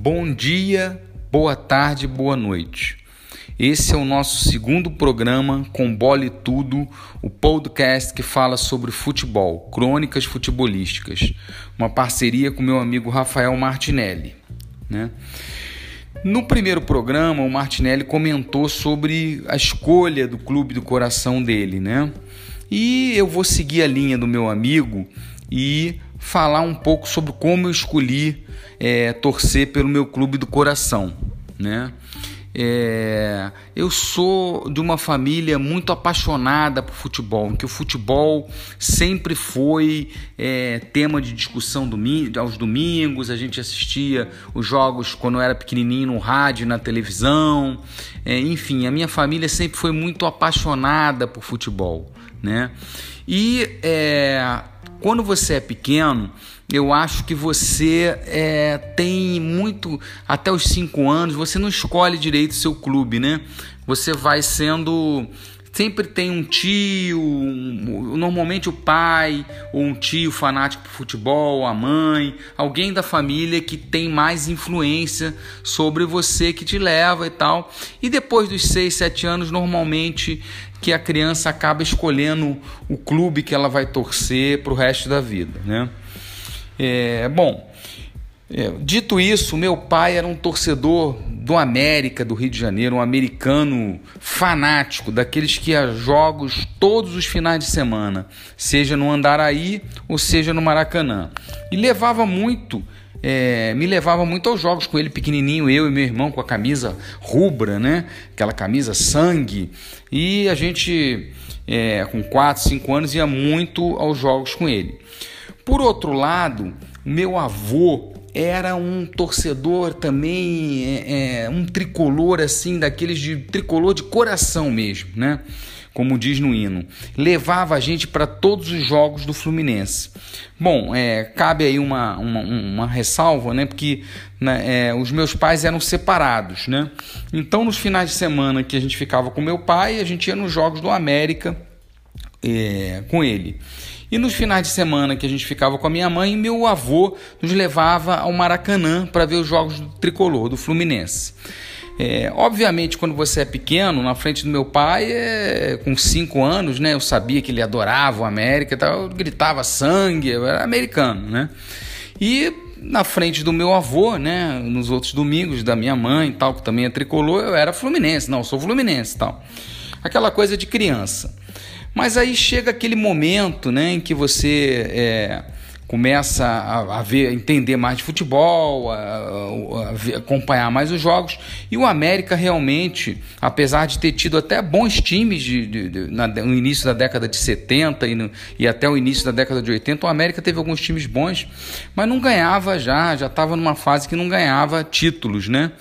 Bom dia, boa tarde, boa noite. Esse é o nosso segundo programa com Bola e Tudo, o podcast que fala sobre futebol, crônicas futebolísticas, uma parceria com meu amigo Rafael Martinelli. Né? No primeiro programa, o Martinelli comentou sobre a escolha do clube do coração dele, né? E eu vou seguir a linha do meu amigo e falar um pouco sobre como eu escolhi é, torcer pelo meu clube do coração, né? É, eu sou de uma família muito apaixonada por futebol, em que o futebol sempre foi é, tema de discussão aos domingos. A gente assistia os jogos quando eu era pequenininho no rádio, na televisão. É, enfim, a minha família sempre foi muito apaixonada por futebol, né? E é, quando você é pequeno, eu acho que você é, tem muito. Até os 5 anos, você não escolhe direito o seu clube, né? Você vai sendo. Sempre tem um tio, um, normalmente o pai, ou um tio fanático por futebol, a mãe, alguém da família que tem mais influência sobre você, que te leva e tal. E depois dos 6, 7 anos, normalmente que a criança acaba escolhendo o clube que ela vai torcer para o resto da vida, né? É, bom, dito isso, meu pai era um torcedor do América, do Rio de Janeiro, um americano fanático, daqueles que ia jogos todos os finais de semana, seja no Andaraí ou seja no Maracanã. E levava muito é, me levava muito aos jogos com ele pequenininho, eu e meu irmão com a camisa rubra, né? Aquela camisa sangue. E a gente, é, com 4, 5 anos, ia muito aos jogos com ele. Por outro lado, meu avô era um torcedor também, é, é, um tricolor assim, daqueles de tricolor de coração mesmo, né? como diz no hino, levava a gente para todos os jogos do Fluminense. Bom, é, cabe aí uma, uma, uma ressalva, né? Porque né, é, os meus pais eram separados, né? Então, nos finais de semana que a gente ficava com meu pai, a gente ia nos jogos do América é, com ele. E nos finais de semana que a gente ficava com a minha mãe, meu avô nos levava ao Maracanã para ver os jogos do tricolor, do Fluminense. É, obviamente, quando você é pequeno, na frente do meu pai, é, com 5 anos, né, eu sabia que ele adorava o América, tal, eu gritava sangue, eu era americano, né? E na frente do meu avô, né, nos outros domingos, da minha mãe, tal, que também é tricolor, eu era fluminense, não, eu sou fluminense, tal. Aquela coisa de criança. Mas aí chega aquele momento, né, em que você é, começa a, a, ver, entender mais de futebol, a, a, a, acompanhar mais os jogos. E o América realmente, apesar de ter tido até bons times de, de, de na, no início da década de 70 e, no, e até o início da década de 80, o América teve alguns times bons, mas não ganhava já, já estava numa fase que não ganhava títulos, né?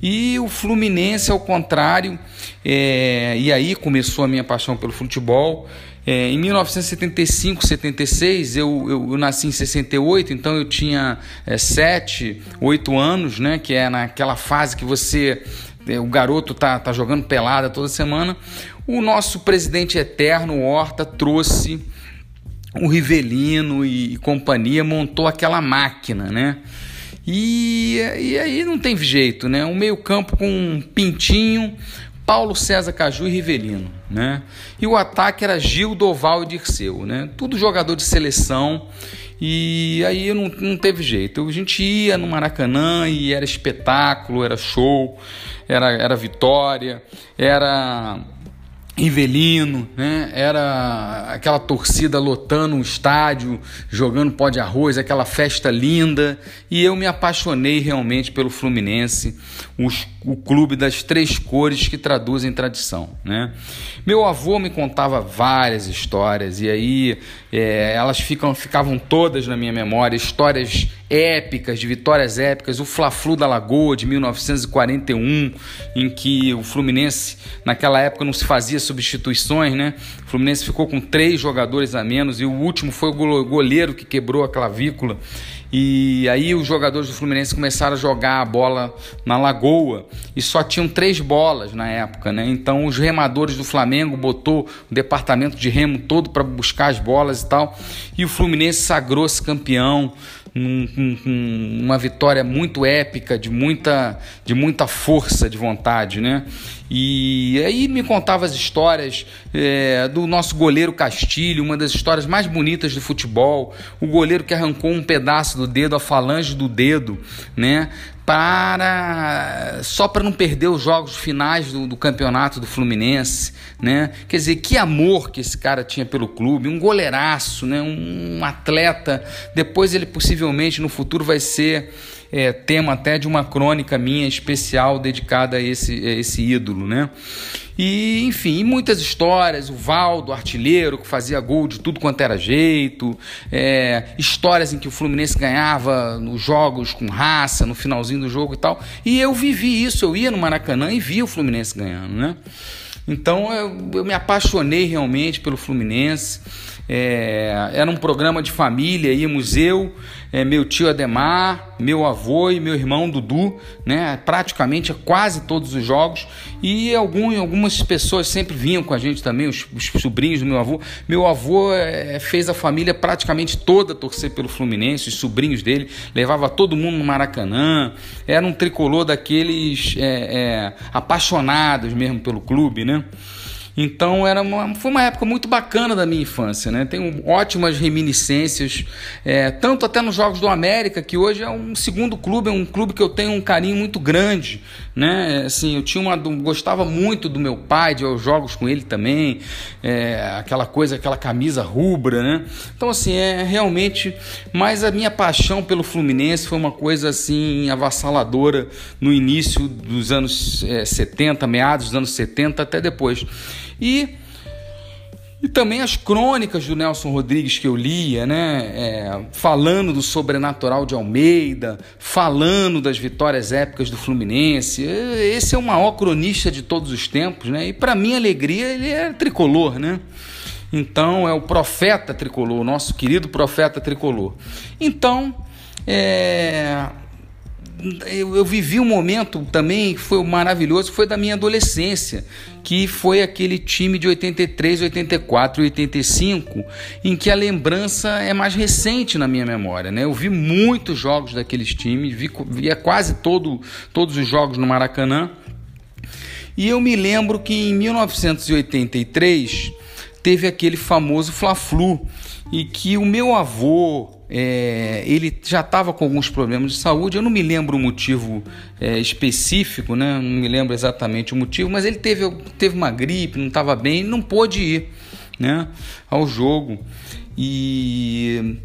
E o Fluminense, ao contrário, é, e aí começou a minha paixão pelo futebol. É, em 1975, 76, eu, eu, eu, nasci em 68, então eu tinha é, 7, 8 anos, né? Que é naquela fase que você. É, o garoto tá, tá jogando pelada toda semana. O nosso presidente eterno, Horta, trouxe o Rivelino e, e companhia, montou aquela máquina, né? E, e aí não tem jeito, né? Um meio-campo com Pintinho, Paulo César Caju e Rivelino, né? E o ataque era Gil, Doval e Dirceu, né? Tudo jogador de seleção. E aí não, não teve jeito. A gente ia no Maracanã e era espetáculo, era show, era, era vitória, era Rivelino, né? Era aquela torcida lotando um estádio, jogando pó de arroz, aquela festa linda. E eu me apaixonei realmente pelo Fluminense, os, o clube das três cores que traduzem tradição, né? Meu avô me contava várias histórias e aí é, elas ficam, ficavam todas na minha memória, histórias épicas, de vitórias épicas, o Fla-Flu da Lagoa de 1941, em que o Fluminense naquela época não se fazia substituições, né? Fluminense ficou com três jogadores a menos e o último foi o goleiro que quebrou a clavícula. E aí os jogadores do Fluminense começaram a jogar a bola na lagoa e só tinham três bolas na época, né? Então os remadores do Flamengo botou o departamento de remo todo para buscar as bolas e tal. E o Fluminense sagrou-se campeão num, num, uma vitória muito épica, de muita, de muita força de vontade, né? E aí me contava as histórias é, do nosso goleiro Castilho, uma das histórias mais bonitas do futebol. O goleiro que arrancou um pedaço do dedo, a falange do dedo, né? Para só para não perder os jogos finais do, do, campeonato do Fluminense, né? Quer dizer, que amor que esse cara tinha pelo clube, um goleiraço, né? Um, um atleta. Depois ele possivelmente no futuro vai ser é, tema até de uma crônica minha especial dedicada a esse, a esse ídolo, né? E, enfim, muitas histórias, o Valdo, artilheiro, que fazia gol de tudo quanto era jeito, é, histórias em que o Fluminense ganhava nos jogos com raça, no finalzinho do jogo e tal. E eu vivi isso, eu ia no Maracanã e via o Fluminense ganhando, né? Então eu, eu me apaixonei realmente pelo Fluminense. É, era um programa de família, íamos eu, é, meu tio Ademar, meu avô e meu irmão Dudu, né, praticamente a quase todos os jogos. E algum, algumas pessoas sempre vinham com a gente também, os, os sobrinhos do meu avô. Meu avô é, fez a família praticamente toda torcer pelo Fluminense, os sobrinhos dele, levava todo mundo no Maracanã. Era um tricolor daqueles é, é, apaixonados mesmo pelo clube, né? Então era uma, foi uma época muito bacana da minha infância, né? Tenho ótimas reminiscências, é, tanto até nos Jogos do América, que hoje é um segundo clube, é um clube que eu tenho um carinho muito grande, né? Assim, eu tinha uma, gostava muito do meu pai, de aos jogos com ele também, é, aquela coisa, aquela camisa rubra, né? Então assim, é realmente, mas a minha paixão pelo Fluminense foi uma coisa assim avassaladora no início dos anos é, 70, meados dos anos 70 até depois. E, e também as crônicas do Nelson Rodrigues que eu lia, né? É, falando do sobrenatural de Almeida, falando das vitórias épicas do Fluminense. Esse é o maior cronista de todos os tempos, né? E para minha alegria, ele é tricolor, né? Então é o profeta tricolor, o nosso querido profeta tricolor. Então, é, eu, eu, vivi um momento também que foi maravilhoso, foi da minha adolescência, que foi aquele time de 83, 84 e 85, em que a lembrança é mais recente na minha memória. Né? Eu vi muitos jogos daqueles times, vi, via quase todo, todos os jogos no Maracanã. E eu me lembro que em 1983 teve aquele famoso Fla-Flu, e que o meu avô é, ele já estava com alguns problemas de saúde. Eu não me lembro o motivo é, específico, né? não me lembro exatamente o motivo, mas ele teve, teve uma gripe, não estava bem, não pôde ir né, ao jogo. E,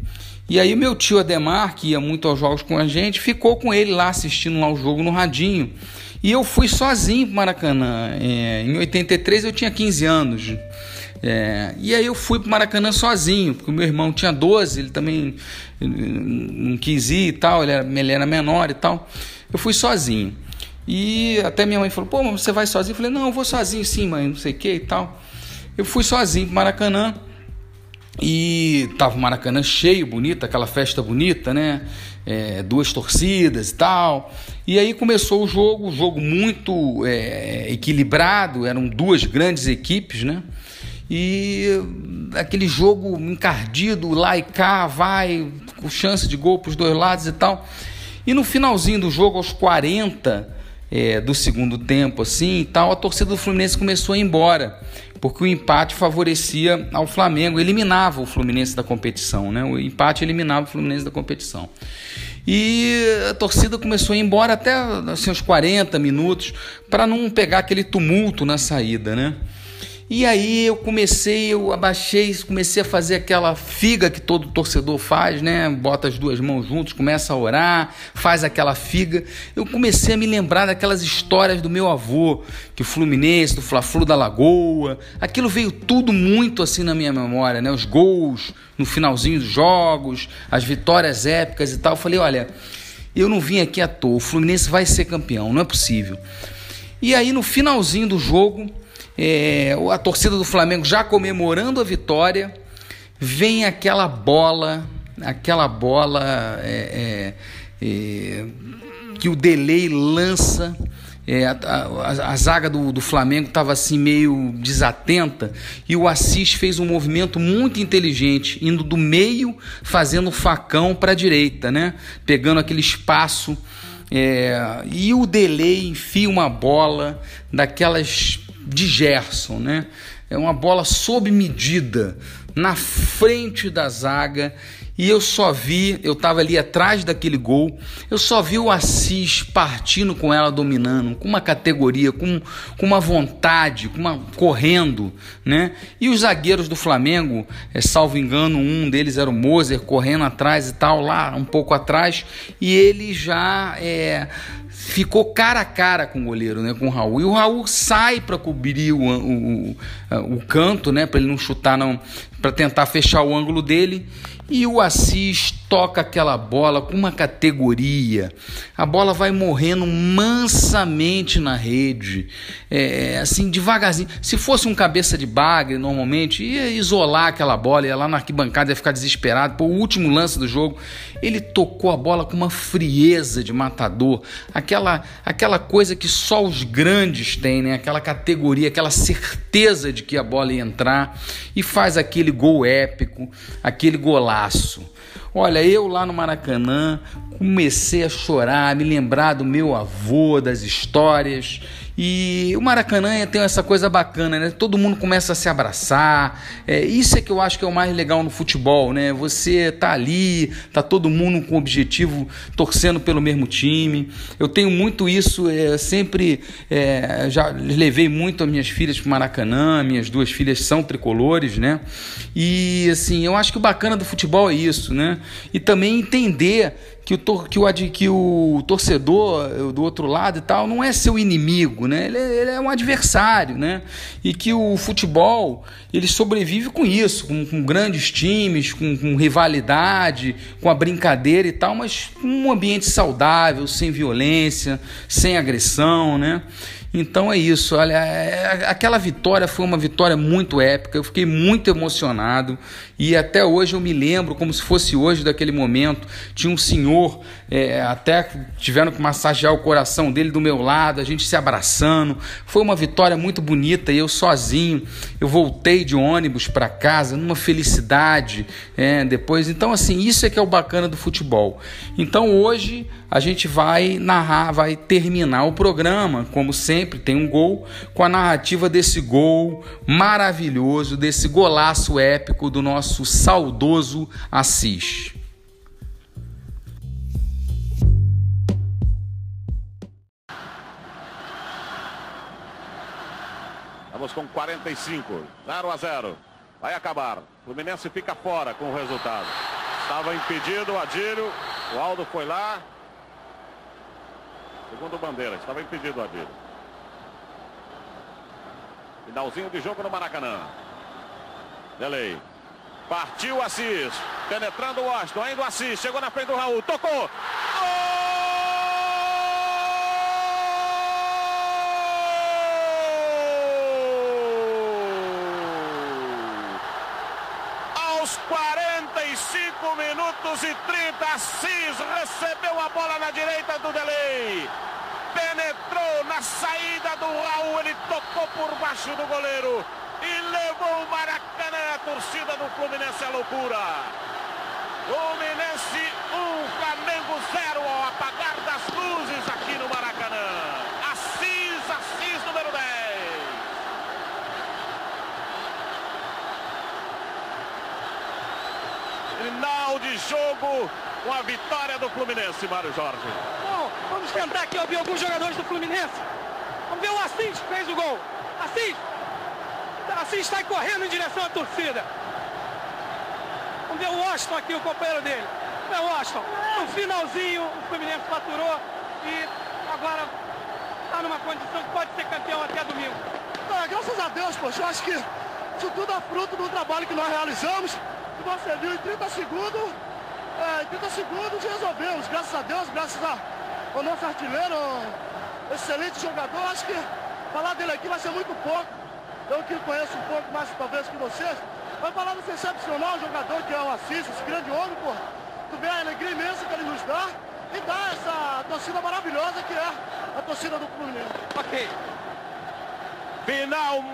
e aí meu tio Ademar, que ia muito aos jogos com a gente, ficou com ele lá assistindo lá o jogo no radinho. E eu fui sozinho para Maracanã. É, em 83 eu tinha 15 anos. É, e aí eu fui para Maracanã sozinho, porque o meu irmão tinha 12, ele também não quis ir e tal, ele era, ele era menor e tal. Eu fui sozinho. E até minha mãe falou: pô, mas você vai sozinho? Eu falei: não, eu vou sozinho sim, mãe, não sei o que e tal. Eu fui sozinho para Maracanã. E tava o Maracanã cheio, bonito, aquela festa bonita, né? É, duas torcidas e tal. E aí começou o jogo, um jogo muito é, equilibrado, eram duas grandes equipes, né? E aquele jogo encardido, lá e cá, vai, com chance de gol para os dois lados e tal. E no finalzinho do jogo, aos 40 é, do segundo tempo, assim e tal, a torcida do Fluminense começou a ir embora, porque o empate favorecia ao Flamengo, eliminava o Fluminense da competição, né? O empate eliminava o Fluminense da competição. E a torcida começou a ir embora até assim, uns 40 minutos para não pegar aquele tumulto na saída, né? E aí eu comecei, eu abaixei, comecei a fazer aquela figa que todo torcedor faz, né? Bota as duas mãos juntos, começa a orar, faz aquela figa. Eu comecei a me lembrar daquelas histórias do meu avô, que o Fluminense, do Fla-Flu da Lagoa. Aquilo veio tudo muito assim na minha memória, né? Os gols no finalzinho dos jogos, as vitórias épicas e tal. Eu falei, olha, eu não vim aqui à toa, o Fluminense vai ser campeão, não é possível. E aí no finalzinho do jogo, é, a torcida do Flamengo já comemorando a vitória, vem aquela bola, aquela bola é, é, é que o delay lança é, a, a, a, zaga do, do Flamengo estava assim meio desatenta e o Assis fez um movimento muito inteligente, indo do meio, fazendo facão para a direita, né? Pegando aquele espaço. É, e o delay enfia uma bola daquelas de Gerson, né? É uma bola sob medida na frente da zaga e eu só vi, eu estava ali atrás daquele gol, eu só vi o Assis partindo com ela, dominando, com uma categoria, com, com uma vontade, com uma, correndo, né? E os zagueiros do Flamengo, é, salvo engano, um deles era o Moser, correndo atrás e tal, lá um pouco atrás, e ele já é, ficou cara a cara com o goleiro, né, com o Raul. E o Raul sai para cobrir o, o, o, o canto, né, para ele não chutar, não, para tentar fechar o ângulo dele. E o Assis toca aquela bola com uma categoria. A bola vai morrendo mansamente na rede, é, assim, devagarzinho. Se fosse um cabeça de bagre, normalmente, ia isolar aquela bola, ia lá na arquibancada, ia ficar desesperado. Pô, o último lance do jogo, ele tocou a bola com uma frieza de matador. Aquela, aquela coisa que só os grandes têm, né? Aquela categoria, aquela certeza de que a bola ia entrar. E faz aquele gol épico, aquele golaço. Olha, eu lá no Maracanã comecei a chorar, a me lembrar do meu avô, das histórias. E o Maracanã tem essa coisa bacana, né? Todo mundo começa a se abraçar. É, isso é que eu acho que é o mais legal no futebol, né? Você tá ali, tá todo mundo com objetivo, torcendo pelo mesmo time. Eu tenho muito isso, é, sempre é, já levei muito as minhas filhas para Maracanã. Minhas duas filhas são tricolores, né? E assim, eu acho que o bacana do futebol é isso, né? E também entender que o, tor que, o, que o torcedor eh, do outro lado e tal não é seu inimigo, né? Ele, é, ele é um adversário, né? E que o futebol ele sobrevive com isso, com, com grandes times, com, com, rivalidade, com a brincadeira e tal, mas um ambiente saudável, sem violência, sem agressão, né? Então é isso, olha, é, aquela vitória foi uma vitória muito épica, eu fiquei muito emocionado e até hoje eu me lembro, como se fosse hoje daquele momento, tinha um senhor, é, até tiveram que massagear o coração dele do meu lado, a gente se abraçando, foi uma vitória muito bonita e eu sozinho, eu voltei de ônibus para casa numa felicidade, é, depois, então assim, isso é que é o bacana do futebol. Então hoje a gente vai narrar, vai terminar o programa, como sempre, sempre tem um gol com a narrativa desse gol maravilhoso, desse golaço épico do nosso saudoso Assis. Vamos com 45, 0 a 0. Vai acabar. Fluminense fica fora com o resultado. Estava impedido o Adílio. O Aldo foi lá. Segundo Bandeira, estava impedido o Adílio. Finalzinho de jogo no Maracanã. Delay. Partiu Assis. Penetrando o Washington. Ainda o Assis. Chegou na frente do Raul. Tocou. Gol! Aos 45 minutos e 30, Assis recebeu a bola na direita do Delay penetrou na saída do Raul, ele tocou por baixo do goleiro e levou o Maracanã, a torcida do Fluminense à loucura. Fluminense 1, um, Flamengo 0 ao apagar das luzes aqui no Maracanã. Assis, Assis número 10. Final de jogo com a vitória do Fluminense, Mário Jorge. Vamos tentar aqui ouvir alguns jogadores do Fluminense. Vamos ver o Assis que fez o gol. Assis! Assis está correndo em direção à torcida. Vamos ver o Washington aqui, o companheiro dele. Ver o Washington. No finalzinho, o Fluminense faturou e agora está numa condição que pode ser campeão até domingo. Ah, graças a Deus, poxa, eu acho que isso tudo é fruto do trabalho que nós realizamos. Que você viu em 30 segundos, é, em 30 segundos resolvemos, graças a Deus, graças ao nosso artilheiro, excelente jogador. Acho que falar dele aqui vai ser muito pouco. eu que conheço um pouco mais talvez que vocês, vai falar desse excepcional jogador que é o Assis, esse grande homem, pô. Tu vê a alegria imensa que ele nos dá e dá essa torcida maravilhosa que é a torcida do Fluminense. Ok. Final